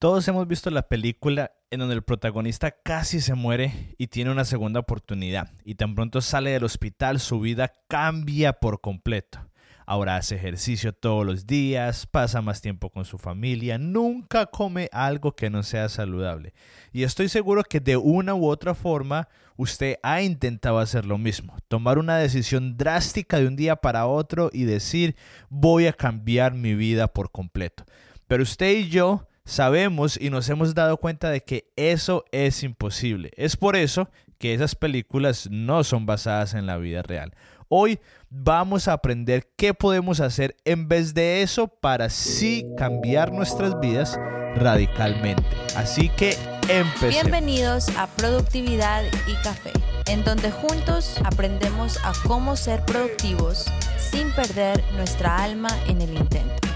Todos hemos visto la película en donde el protagonista casi se muere y tiene una segunda oportunidad y tan pronto sale del hospital su vida cambia por completo. Ahora hace ejercicio todos los días, pasa más tiempo con su familia, nunca come algo que no sea saludable. Y estoy seguro que de una u otra forma usted ha intentado hacer lo mismo, tomar una decisión drástica de un día para otro y decir voy a cambiar mi vida por completo. Pero usted y yo sabemos y nos hemos dado cuenta de que eso es imposible. Es por eso que esas películas no son basadas en la vida real. Hoy vamos a aprender qué podemos hacer en vez de eso para sí cambiar nuestras vidas radicalmente. Así que empecemos. Bienvenidos a Productividad y Café, en donde juntos aprendemos a cómo ser productivos sin perder nuestra alma en el intento.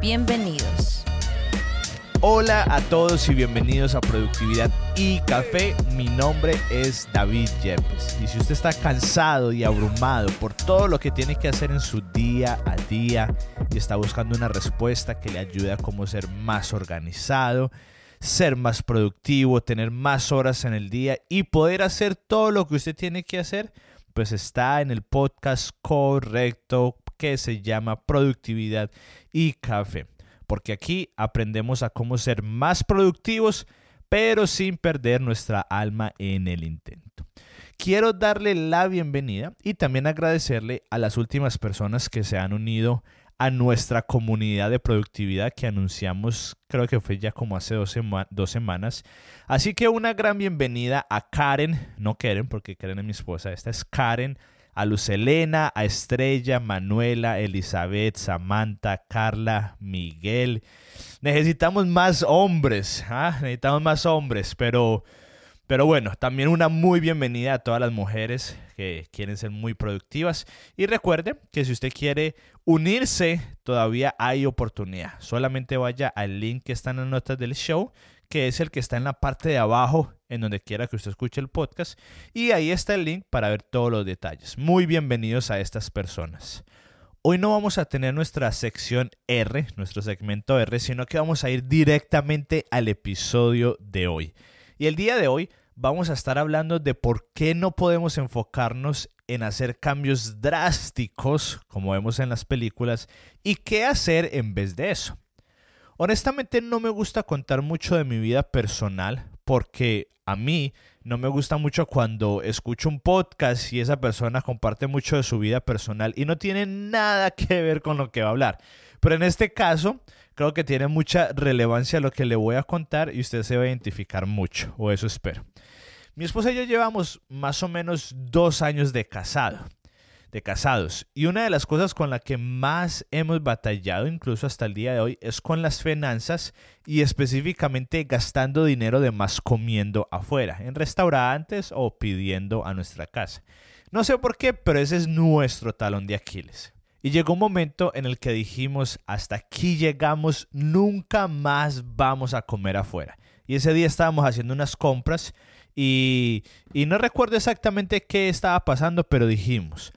Bienvenidos. Hola a todos y bienvenidos a Productividad y Café. Mi nombre es David Yepes. Y si usted está cansado y abrumado por todo lo que tiene que hacer en su día a día y está buscando una respuesta que le ayude a cómo ser más organizado, ser más productivo, tener más horas en el día y poder hacer todo lo que usted tiene que hacer, pues está en el podcast correcto que se llama Productividad y Café porque aquí aprendemos a cómo ser más productivos, pero sin perder nuestra alma en el intento. Quiero darle la bienvenida y también agradecerle a las últimas personas que se han unido a nuestra comunidad de productividad que anunciamos, creo que fue ya como hace dos, semanas. Así que una gran bienvenida a Karen, no Karen, porque Karen es mi esposa, esta es Karen, a Luz Elena, a Estrella, Manuela, Elizabeth, Samantha, Carla, Miguel. Necesitamos más hombres, ¿ah? necesitamos más hombres, pero, pero bueno, también una muy bienvenida a todas las mujeres que quieren ser muy productivas. Y recuerde que si usted quiere unirse, todavía hay oportunidad. Solamente vaya al link que está en las notas del show que es el que está en la parte de abajo, en donde quiera que usted escuche el podcast. Y ahí está el link para ver todos los detalles. Muy bienvenidos a estas personas. Hoy no vamos a tener nuestra sección R, nuestro segmento R, sino que vamos a ir directamente al episodio de hoy. Y el día de hoy vamos a estar hablando de por qué no podemos enfocarnos en hacer cambios drásticos, como vemos en las películas, y qué hacer en vez de eso. Honestamente no me gusta contar mucho de mi vida personal porque a mí no me gusta mucho cuando escucho un podcast y esa persona comparte mucho de su vida personal y no tiene nada que ver con lo que va a hablar. Pero en este caso creo que tiene mucha relevancia lo que le voy a contar y usted se va a identificar mucho, o eso espero. Mi esposa y yo llevamos más o menos dos años de casado de casados. Y una de las cosas con la que más hemos batallado, incluso hasta el día de hoy, es con las finanzas y específicamente gastando dinero de más comiendo afuera, en restaurantes o pidiendo a nuestra casa. No sé por qué, pero ese es nuestro talón de Aquiles. Y llegó un momento en el que dijimos, hasta aquí llegamos, nunca más vamos a comer afuera. Y ese día estábamos haciendo unas compras y, y no recuerdo exactamente qué estaba pasando, pero dijimos,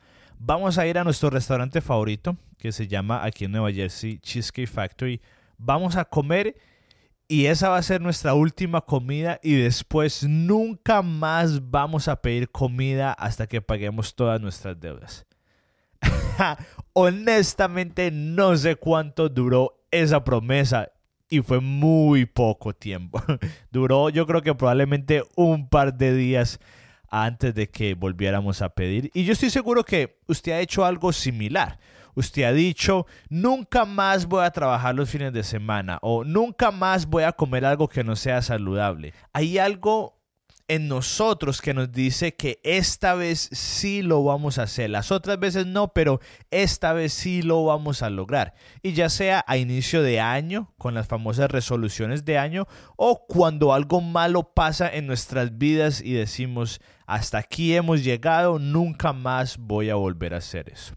Vamos a ir a nuestro restaurante favorito, que se llama aquí en Nueva Jersey Cheesecake Factory. Vamos a comer y esa va a ser nuestra última comida y después nunca más vamos a pedir comida hasta que paguemos todas nuestras deudas. Honestamente no sé cuánto duró esa promesa y fue muy poco tiempo. duró yo creo que probablemente un par de días antes de que volviéramos a pedir. Y yo estoy seguro que usted ha hecho algo similar. Usted ha dicho, nunca más voy a trabajar los fines de semana o nunca más voy a comer algo que no sea saludable. Hay algo en nosotros que nos dice que esta vez sí lo vamos a hacer. Las otras veces no, pero esta vez sí lo vamos a lograr. Y ya sea a inicio de año, con las famosas resoluciones de año, o cuando algo malo pasa en nuestras vidas y decimos, hasta aquí hemos llegado, nunca más voy a volver a hacer eso.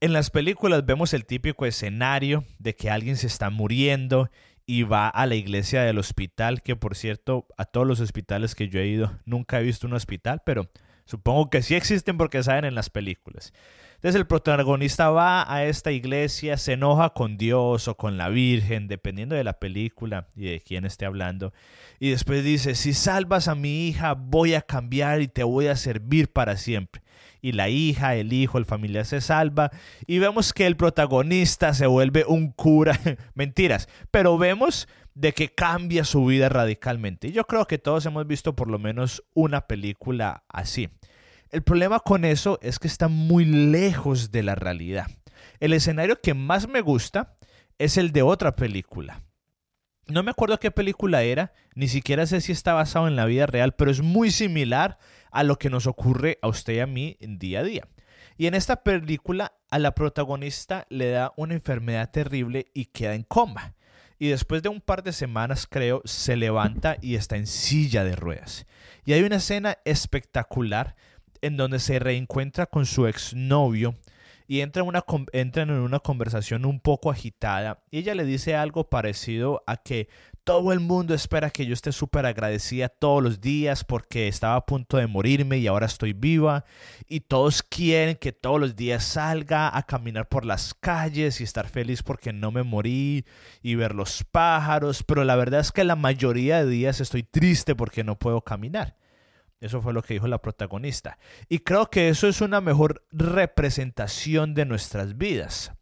En las películas vemos el típico escenario de que alguien se está muriendo y va a la iglesia del hospital, que por cierto, a todos los hospitales que yo he ido, nunca he visto un hospital, pero supongo que sí existen porque saben en las películas. Entonces el protagonista va a esta iglesia, se enoja con Dios o con la Virgen, dependiendo de la película y de quién esté hablando. Y después dice, si salvas a mi hija, voy a cambiar y te voy a servir para siempre. Y la hija, el hijo, el familiar se salva. Y vemos que el protagonista se vuelve un cura. Mentiras. Pero vemos de que cambia su vida radicalmente. Y yo creo que todos hemos visto por lo menos una película así. El problema con eso es que está muy lejos de la realidad. El escenario que más me gusta es el de otra película. No me acuerdo qué película era, ni siquiera sé si está basado en la vida real, pero es muy similar a lo que nos ocurre a usted y a mí día a día. Y en esta película a la protagonista le da una enfermedad terrible y queda en coma y después de un par de semanas, creo, se levanta y está en silla de ruedas. Y hay una escena espectacular en donde se reencuentra con su exnovio y entra una, entran en una conversación un poco agitada y ella le dice algo parecido a que todo el mundo espera que yo esté súper agradecida todos los días porque estaba a punto de morirme y ahora estoy viva. Y todos quieren que todos los días salga a caminar por las calles y estar feliz porque no me morí y ver los pájaros. Pero la verdad es que la mayoría de días estoy triste porque no puedo caminar. Eso fue lo que dijo la protagonista. Y creo que eso es una mejor representación de nuestras vidas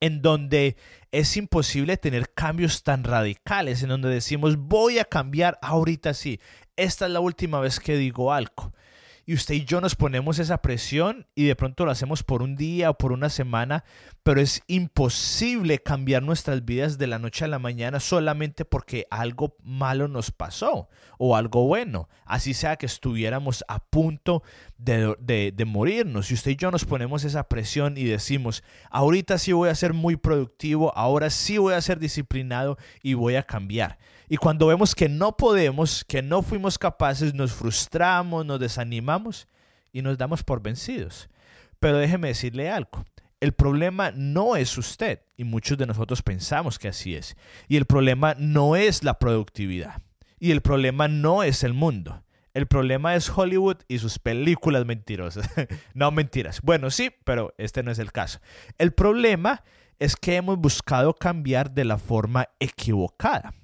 en donde es imposible tener cambios tan radicales, en donde decimos voy a cambiar ahorita sí, esta es la última vez que digo algo y usted y yo nos ponemos esa presión y de pronto lo hacemos por un día o por una semana, pero es imposible cambiar nuestras vidas de la noche a la mañana solamente porque algo malo nos pasó o algo bueno, así sea que estuviéramos a punto de, de, morirnos. Y usted y yo nos ponemos esa presión y decimos, ahorita sí voy a ser muy productivo, ahora sí voy a ser disciplinado y voy a cambiar. Y cuando vemos que no podemos, que no fuimos capaces, nos frustramos, nos desanimamos y nos damos por vencidos. Pero déjeme decirle algo. El problema no es usted, y muchos de nosotros pensamos que así es. Y el problema no es la productividad. Y el problema no es el mundo. El problema es Hollywood y sus películas mentirosas. no mentiras. Bueno, sí, pero este no es el caso. El problema es que hemos buscado cambiar de la forma equivocada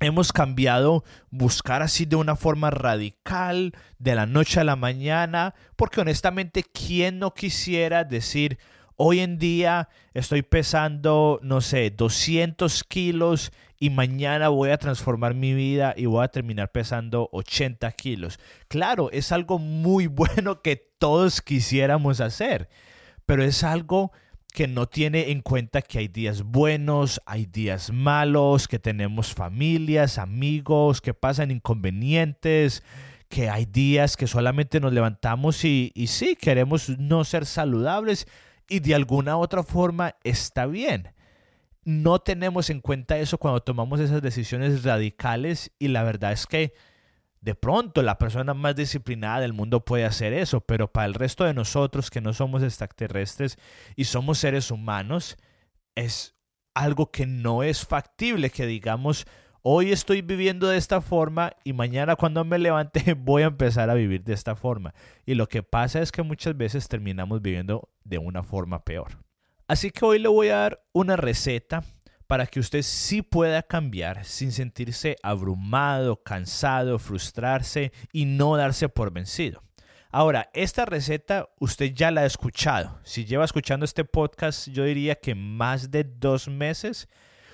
hemos cambiado buscar así de una forma radical, de la noche a la mañana, porque honestamente, ¿quién no quisiera decir, hoy en día estoy pesando, no sé, 200 kilos y mañana voy a transformar mi vida y voy a terminar pesando 80 kilos? Claro, es algo muy bueno que todos quisiéramos hacer, pero es algo que no tiene en cuenta que hay días buenos, hay días malos, que tenemos familias, amigos, que pasan inconvenientes, que hay días que solamente nos levantamos y, sí, queremos no ser saludables y de alguna otra forma está bien. No tenemos en cuenta eso cuando tomamos esas decisiones radicales y la verdad es que de pronto la persona más disciplinada del mundo puede hacer eso, pero para el resto de nosotros que no somos extraterrestres y somos seres humanos, es algo que no es factible que digamos, hoy estoy viviendo de esta forma y mañana cuando me levante voy a empezar a vivir de esta forma. Y lo que pasa es que muchas veces terminamos viviendo de una forma peor. Así que hoy le voy a dar una receta para que usted sí pueda cambiar sin sentirse abrumado, cansado, frustrarse y no darse por vencido. Ahora, esta receta usted ya la ha escuchado. Si lleva escuchando este podcast, yo diría que más de dos meses,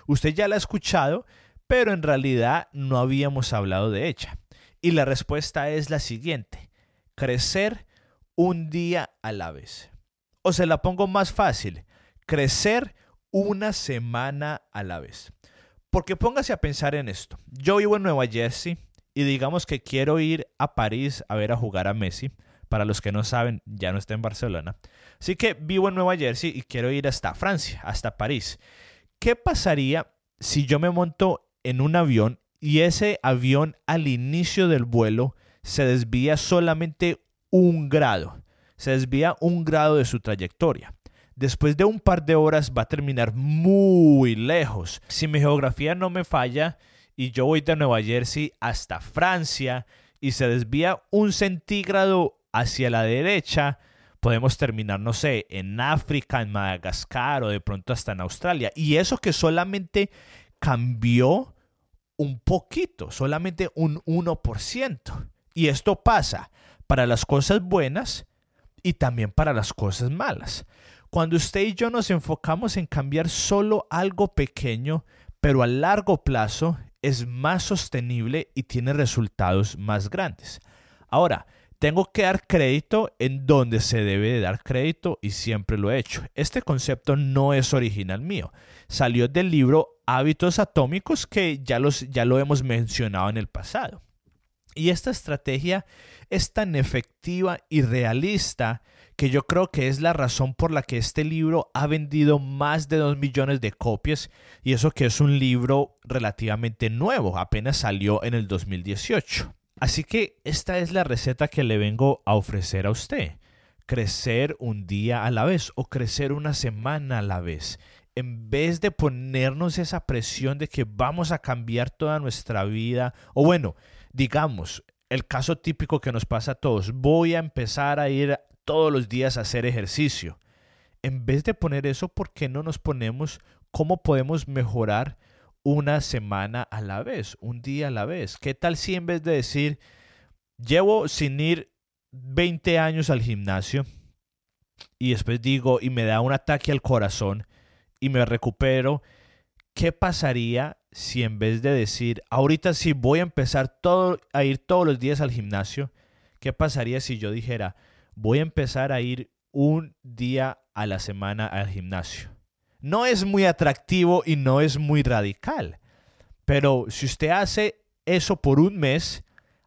usted ya la ha escuchado, pero en realidad no habíamos hablado de ella. Y la respuesta es la siguiente, crecer un día a la vez. O se la pongo más fácil, crecer una semana a la vez. Porque póngase a pensar en esto. Yo vivo en Nueva Jersey y digamos que quiero ir a París a ver a jugar a Messi. Para los que no saben, ya no está en Barcelona. Así que vivo en Nueva Jersey y quiero ir hasta Francia, hasta París. ¿Qué pasaría si yo me monto en un avión y ese avión al inicio del vuelo se desvía solamente un grado? Se desvía un grado de su trayectoria después de un par de horas va a terminar muy lejos. Si mi geografía no me falla y yo voy de Nueva Jersey hasta Francia y se desvía un centígrado hacia la derecha, podemos terminar, no sé, en África, en Madagascar o de pronto hasta en Australia. Y eso que solamente cambió un poquito, solamente un 1%. Y esto pasa para las cosas buenas y también para las cosas malas. Cuando usted y yo nos enfocamos en cambiar solo algo pequeño, pero a largo plazo es más sostenible y tiene resultados más grandes. Ahora, tengo que dar crédito en donde se debe de dar crédito y siempre lo he hecho. Este concepto no es original mío. Salió del libro Hábitos Atómicos que ya, los, ya lo hemos mencionado en el pasado. Y esta estrategia es tan efectiva y realista que yo creo que es la razón por la que este libro ha vendido más de 2 millones de copias y eso que es un libro relativamente nuevo, apenas salió en el 2018. Así que esta es la receta que le vengo a ofrecer a usted. Crecer un día a la vez o crecer una semana a la vez. En vez de ponernos esa presión de que vamos a cambiar toda nuestra vida, o bueno, digamos, el caso típico que nos pasa a todos, voy a empezar a ir todos los días hacer ejercicio. En vez de poner eso, ¿por qué no nos ponemos cómo podemos mejorar una semana a la vez, un día a la vez? ¿Qué tal si en vez de decir, llevo sin ir 20 años al gimnasio y después digo y me da un ataque al corazón y me recupero, ¿qué pasaría si en vez de decir, ahorita sí voy a empezar todo, a ir todos los días al gimnasio, ¿qué pasaría si yo dijera, voy a empezar a ir un día a la semana al gimnasio? No es muy atractivo y no es muy radical, pero si usted hace eso por un mes,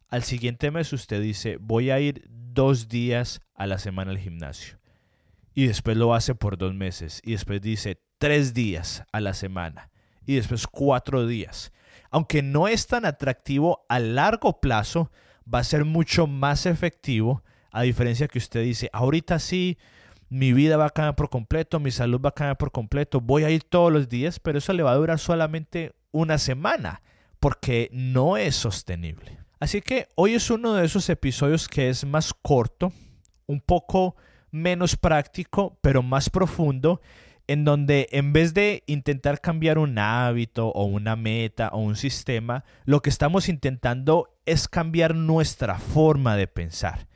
al siguiente mes usted dice, voy a ir dos días a la semana al gimnasio. Y después lo hace por dos meses. Y después dice tres días a la semana y después cuatro días. Aunque no es tan atractivo a largo plazo, va a ser mucho más efectivo, a diferencia que usted dice, ahorita sí, mi vida va a cambiar por completo, mi salud va a cambiar por completo, voy a ir todos los días, pero eso le va a durar solamente una semana, porque no es sostenible. Así que hoy es uno de esos episodios que es más corto, un poco menos práctico, pero más profundo en donde en vez de intentar cambiar un hábito o una meta o un sistema, lo que estamos intentando es cambiar nuestra forma de pensar.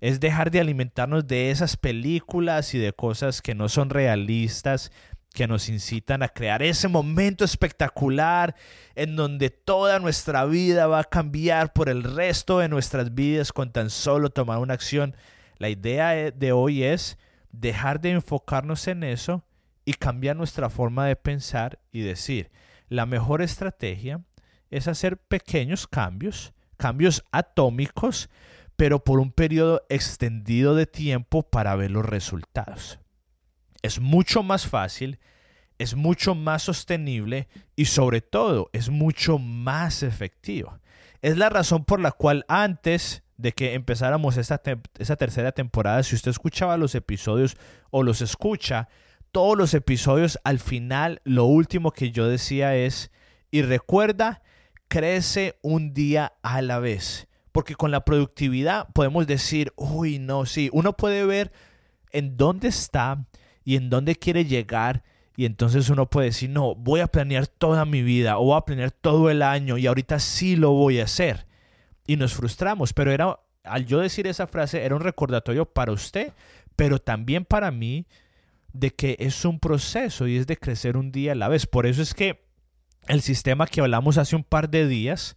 Es dejar de alimentarnos de esas películas y de cosas que no son realistas, que nos incitan a crear ese momento espectacular en donde toda nuestra vida va a cambiar por el resto de nuestras vidas con tan solo tomar una acción. La idea de hoy es dejar de enfocarnos en eso y cambiar nuestra forma de pensar y decir, la mejor estrategia es hacer pequeños cambios, cambios atómicos, pero por un periodo extendido de tiempo para ver los resultados. Es mucho más fácil, es mucho más sostenible y sobre todo es mucho más efectivo. Es la razón por la cual antes de que empezáramos esta, esa tercera temporada, si usted escuchaba los episodios o los escucha, todos los episodios, al final lo último que yo decía es, y recuerda, crece un día a la vez. Porque con la productividad podemos decir, uy, no, sí, uno puede ver en dónde está y en dónde quiere llegar. Y entonces uno puede decir, no, voy a planear toda mi vida o voy a planear todo el año y ahorita sí lo voy a hacer. Y nos frustramos, pero era, al yo decir esa frase, era un recordatorio para usted, pero también para mí de que es un proceso y es de crecer un día a la vez. Por eso es que el sistema que hablamos hace un par de días,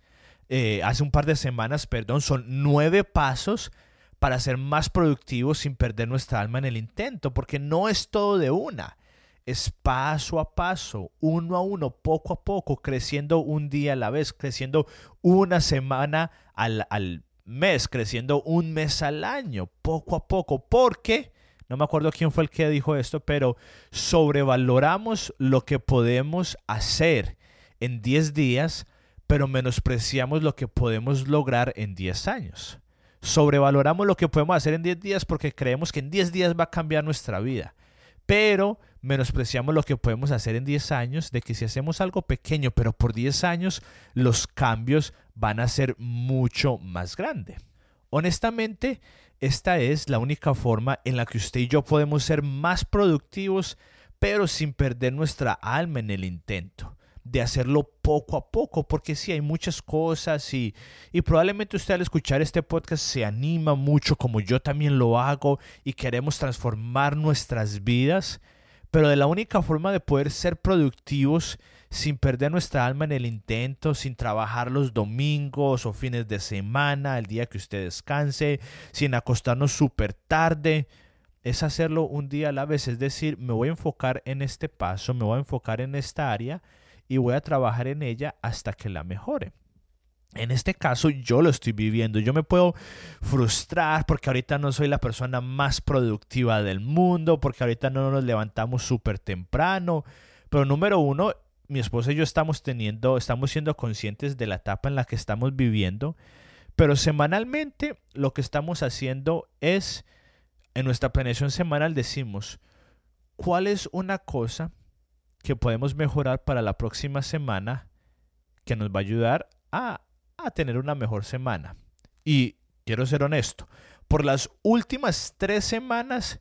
eh, hace un par de semanas, perdón, son nueve pasos para ser más productivos sin perder nuestra alma en el intento, porque no es todo de una, es paso a paso, uno a uno, poco a poco, creciendo un día a la vez, creciendo una semana al, al mes, creciendo un mes al año, poco a poco, porque no me acuerdo quién fue el que dijo esto, pero sobrevaloramos lo que podemos hacer en 10 días, pero menospreciamos lo que podemos lograr en 10 años. Sobrevaloramos lo que podemos hacer en 10 días porque creemos que en 10 días va a cambiar nuestra vida. Pero menospreciamos lo que podemos hacer en 10 años, de que si hacemos algo pequeño, pero por 10 años, los cambios van a ser mucho más grandes. honestamente, esta es la única forma en la que usted y yo podemos ser más productivos, pero sin perder nuestra alma en el intento de hacerlo poco a poco, porque sí hay muchas cosas y, y, probablemente usted al escuchar este podcast se anima mucho como yo también lo hago y queremos transformar nuestras vidas, pero de la única forma de poder ser productivos sin perder nuestra alma en el intento, sin trabajar los domingos o fines de semana, el día que usted descanse, sin acostarnos súper tarde, es hacerlo un día a la vez, es decir, me voy a enfocar en este paso, me voy a enfocar en esta área y voy a trabajar en ella hasta que la mejore. En este caso yo lo estoy viviendo. Yo me puedo frustrar porque ahorita no soy la persona más productiva del mundo, porque ahorita no nos levantamos súper temprano. Pero número uno, mi esposa y yo estamos teniendo, estamos siendo conscientes de la etapa en la que estamos viviendo, pero semanalmente lo que estamos haciendo es, en nuestra planeación semanal decimos, ¿cuál es una cosa que podemos mejorar para la próxima semana que nos va a ayudar a, a tener una mejor semana? Y quiero ser honesto, por las últimas tres semanas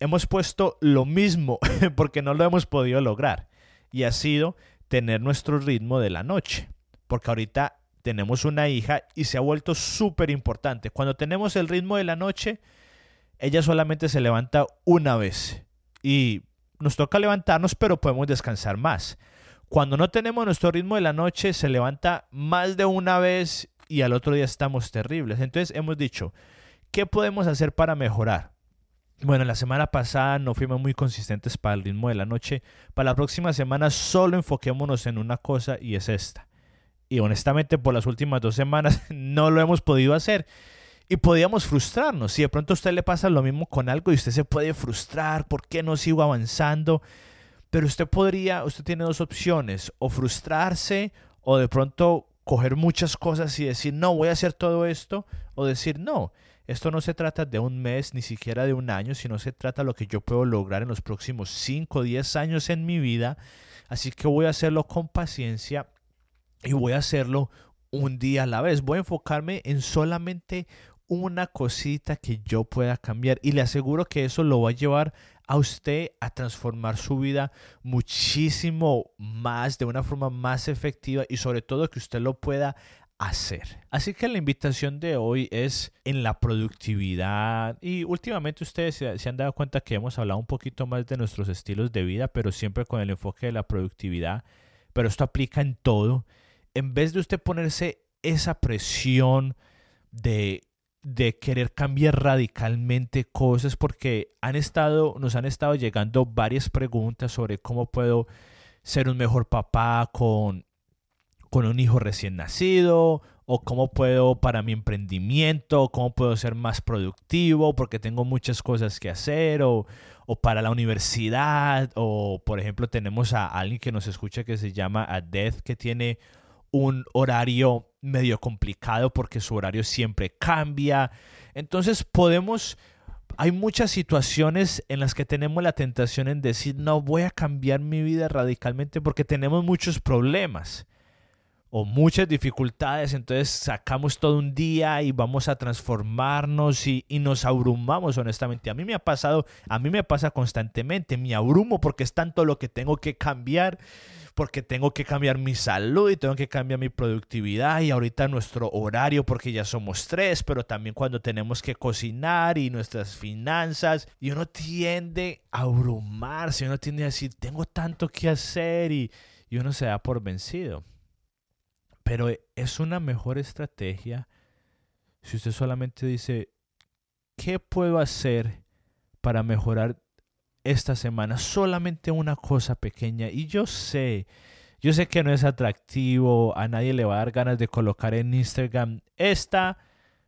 hemos puesto lo mismo porque no lo hemos podido lograr y ha sido tener nuestro ritmo de la noche. Porque ahorita tenemos una hija y se ha vuelto súper importante. Cuando tenemos el ritmo de la noche, ella solamente se levanta una vez y nos toca levantarnos, pero podemos descansar más. Cuando no tenemos nuestro ritmo de la noche, se levanta más de una vez y al otro día estamos terribles. Entonces hemos dicho, ¿qué podemos hacer para mejorar? Bueno, la semana pasada no fuimos muy consistentes para el ritmo de la noche. Para la próxima semana solo enfoquémonos en una cosa y es esta. Y honestamente por las últimas dos semanas no lo hemos podido hacer. Y podíamos frustrarnos. Si de pronto a usted le pasa lo mismo con algo y usted se puede frustrar, ¿por qué no sigo avanzando? Pero usted podría, usted tiene dos opciones, o frustrarse o de pronto coger muchas cosas y decir, no, voy a hacer todo esto, o decir, no, esto no se trata de un mes, ni siquiera de un año, sino se trata de lo que yo puedo lograr en los próximos 5 o 10 años en mi vida. Así que voy a hacerlo con paciencia y voy a hacerlo un día a la vez. Voy a enfocarme en solamente una cosita que yo pueda cambiar y le aseguro que eso lo va a llevar a usted a transformar su vida muchísimo más, de una forma más efectiva y sobre todo que usted lo pueda hacer. Así que la invitación de hoy es en la productividad y últimamente ustedes se, han dado cuenta que hemos hablado un poquito más de nuestros estilos de vida, pero siempre con el enfoque de la productividad, pero esto aplica en todo. En vez de usted ponerse esa presión de de querer cambiar radicalmente cosas porque han estado nos han estado llegando varias preguntas sobre cómo puedo ser un mejor papá con con un hijo recién nacido o cómo puedo para mi emprendimiento, cómo puedo ser más productivo porque tengo muchas cosas que hacer o, o para la universidad o por ejemplo tenemos a alguien que nos escucha que se llama Adeth que tiene un horario medio complicado porque su horario siempre cambia. Entonces podemos hay muchas situaciones en las que tenemos la tentación en decir, no voy a cambiar mi vida radicalmente porque tenemos muchos problemas o muchas dificultades, entonces sacamos todo un día y vamos a transformarnos y, nos abrumamos honestamente. A mí me ha pasado, a mí me pasa constantemente, me abrumo porque es tanto lo que tengo que cambiar, porque tengo que cambiar mi salud y tengo que cambiar mi productividad y ahorita nuestro horario porque ya somos tres, pero también cuando tenemos que cocinar y nuestras finanzas y uno tiende a abrumarse, uno tiende a decir, tengo tanto que hacer y, y uno se da por vencido. Pero es una mejor estrategia si usted solamente dice, ¿qué puedo hacer para mejorar esta semana? Solamente una cosa pequeña. Y yo sé, yo sé que no es atractivo, a nadie le va a dar ganas de colocar en Instagram. Esta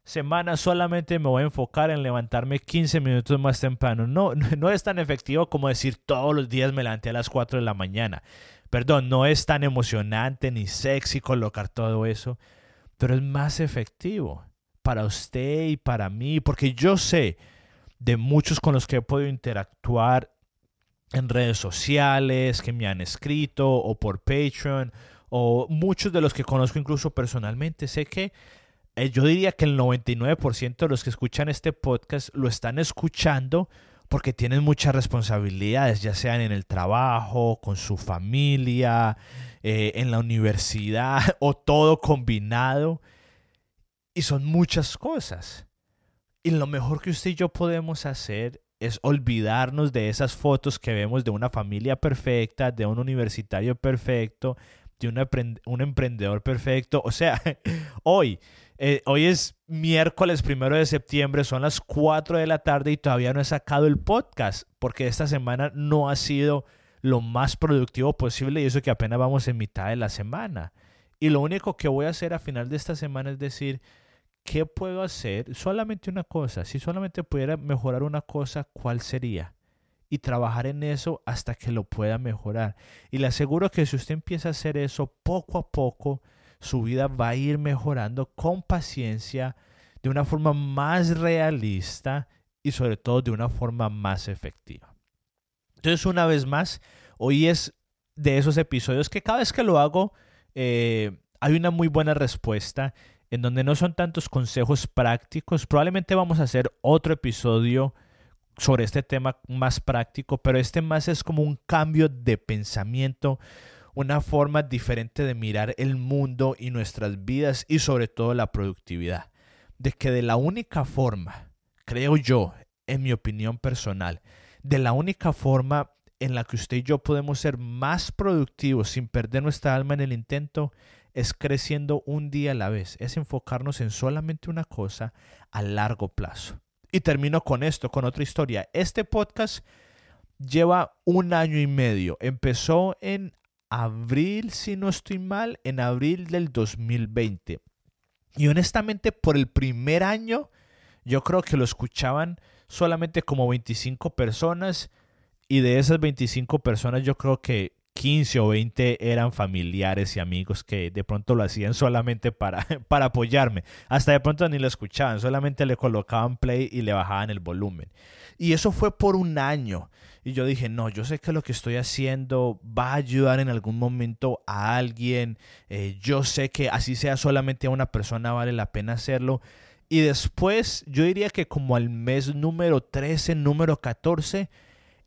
semana solamente me voy a enfocar en levantarme 15 minutos más temprano. No, no es tan efectivo como decir todos los días me levanté a las 4 de la mañana. Perdón, no es tan emocionante ni sexy colocar todo eso, pero es más efectivo para usted y para mí, porque yo sé de muchos con los que he podido interactuar en redes sociales, que me han escrito o por Patreon, o muchos de los que conozco incluso personalmente, sé que eh, yo diría que el 99% de los que escuchan este podcast lo están escuchando porque tienen muchas responsabilidades, ya sean en el trabajo, con su familia, eh, en la universidad o todo combinado. Y son muchas cosas. Y lo mejor que usted y yo podemos hacer es olvidarnos de esas fotos que vemos de una familia perfecta, de un universitario perfecto, de un, emprendedor perfecto. O sea, hoy, eh, hoy es miércoles primero de septiembre, son las 4 de la tarde y todavía no he sacado el podcast porque esta semana no ha sido lo más productivo posible y eso que apenas vamos en mitad de la semana. Y lo único que voy a hacer a final de esta semana es decir, ¿qué puedo hacer? Solamente una cosa. Si solamente pudiera mejorar una cosa, ¿cuál sería? Y trabajar en eso hasta que lo pueda mejorar. Y le aseguro que si usted empieza a hacer eso poco a poco, su vida va a ir mejorando con paciencia, de una forma más realista y sobre todo de una forma más efectiva. Entonces, una vez más, hoy es de esos episodios que cada vez que lo hago, eh, hay una muy buena respuesta en donde no son tantos consejos prácticos. Probablemente vamos a hacer otro episodio sobre este tema más práctico, pero este más es como un cambio de pensamiento, una forma diferente de mirar el mundo y nuestras vidas y sobre todo la productividad. De que de la única forma, creo yo, en mi opinión personal, de la única forma en la que usted y yo podemos ser más productivos sin perder nuestra alma en el intento es creciendo un día a la vez, es enfocarnos en solamente una cosa a largo plazo. Y termino con esto, con otra historia. Este podcast lleva un año y medio. Empezó en abril, si no estoy mal, en abril del 2020. Y honestamente, por el primer año, yo creo que lo escuchaban solamente como 25 personas. Y de esas 25 personas, yo creo que 15 o 20 eran familiares y amigos que de pronto lo hacían solamente para, para apoyarme. Hasta de pronto ni lo escuchaban, solamente le colocaban play y le bajaban el volumen. Y eso fue por un año. Y yo dije, no, yo sé que lo que estoy haciendo va a ayudar en algún momento a alguien. Eh, yo sé que así sea solamente a una persona vale la pena hacerlo. Y después, yo diría que como al mes número 13, número 14,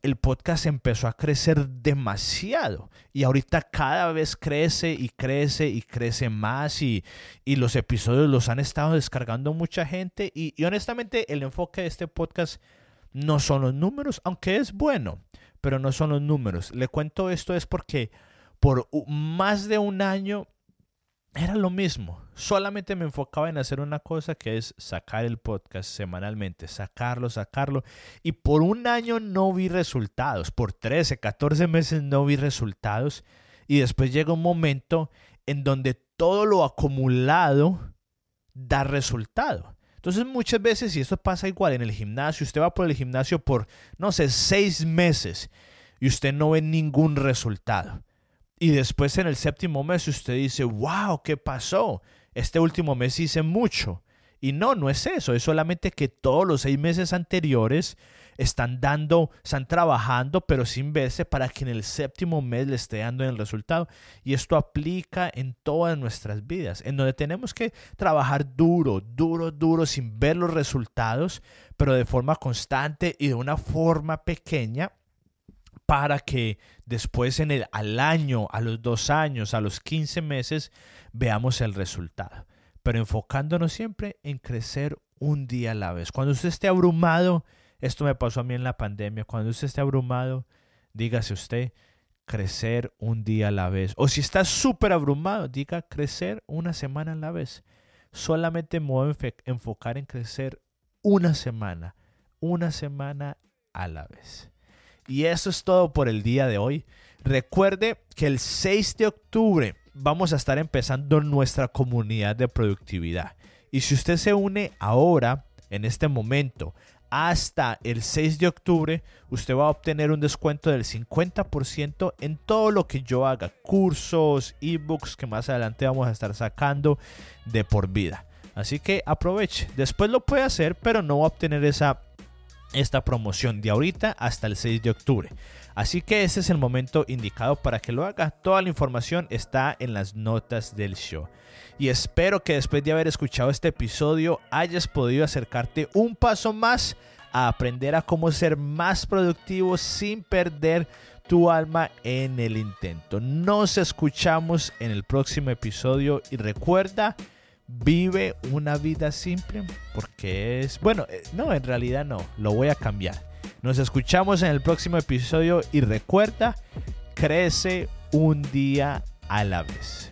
el podcast empezó a crecer demasiado y ahorita cada vez crece y crece y crece más y, los episodios los han estado descargando mucha gente y, y, honestamente el enfoque de este podcast no son los números, aunque es bueno, pero no son los números. Le cuento esto es porque por más de un año era lo mismo. Solamente me enfocaba en hacer una cosa que es sacar el podcast semanalmente, sacarlo, sacarlo. Y por un año no vi resultados. Por 13, 14 meses no vi resultados. Y después llega un momento en donde todo lo acumulado da resultado. Entonces muchas veces, y esto pasa igual en el gimnasio, usted va por el gimnasio por, no sé, seis meses y usted no ve ningún resultado. Y después en el séptimo mes usted dice, wow, ¿qué pasó? Este último mes hice mucho. Y no, no es eso, es solamente que todos los seis meses anteriores están dando, están trabajando, pero sin verse para que en el séptimo mes le esté dando el resultado. Y esto aplica en todas nuestras vidas, en donde tenemos que trabajar duro, duro, duro, sin ver los resultados, pero de forma constante y de una forma pequeña para que después en el, al año, a los dos años, a los 15 meses, veamos el resultado. Pero enfocándonos siempre en crecer un día a la vez. Cuando usted esté abrumado, esto me pasó a mí en la pandemia, cuando usted esté abrumado, dígase usted, crecer un día a la vez. O si está súper abrumado, diga crecer una semana a la vez. Solamente me voy a enfocar en crecer una semana, una semana a la vez. Y eso es todo por el día de hoy. Recuerde que el 6 de octubre vamos a estar empezando nuestra comunidad de productividad. Y si usted se une ahora, en este momento, hasta el 6 de octubre, usted va a obtener un descuento del 50% en todo lo que yo haga, cursos, ebooks que más adelante vamos a estar sacando de por vida. Así que aproveche. Después lo puede hacer, pero no va a obtener esa esta promoción de ahorita hasta el 6 de octubre. Así que este es el momento indicado para que lo haga. Toda la información está en las notas del show. Y espero que después de haber escuchado este episodio hayas podido acercarte un paso más a aprender a cómo ser más productivo sin perder tu alma en el intento. Nos escuchamos en el próximo episodio y recuerda, vive una vida simple porque es, bueno, eh, no, en realidad no, lo voy a cambiar. Nos escuchamos en el próximo episodio y recuerda, crece un día a la vez.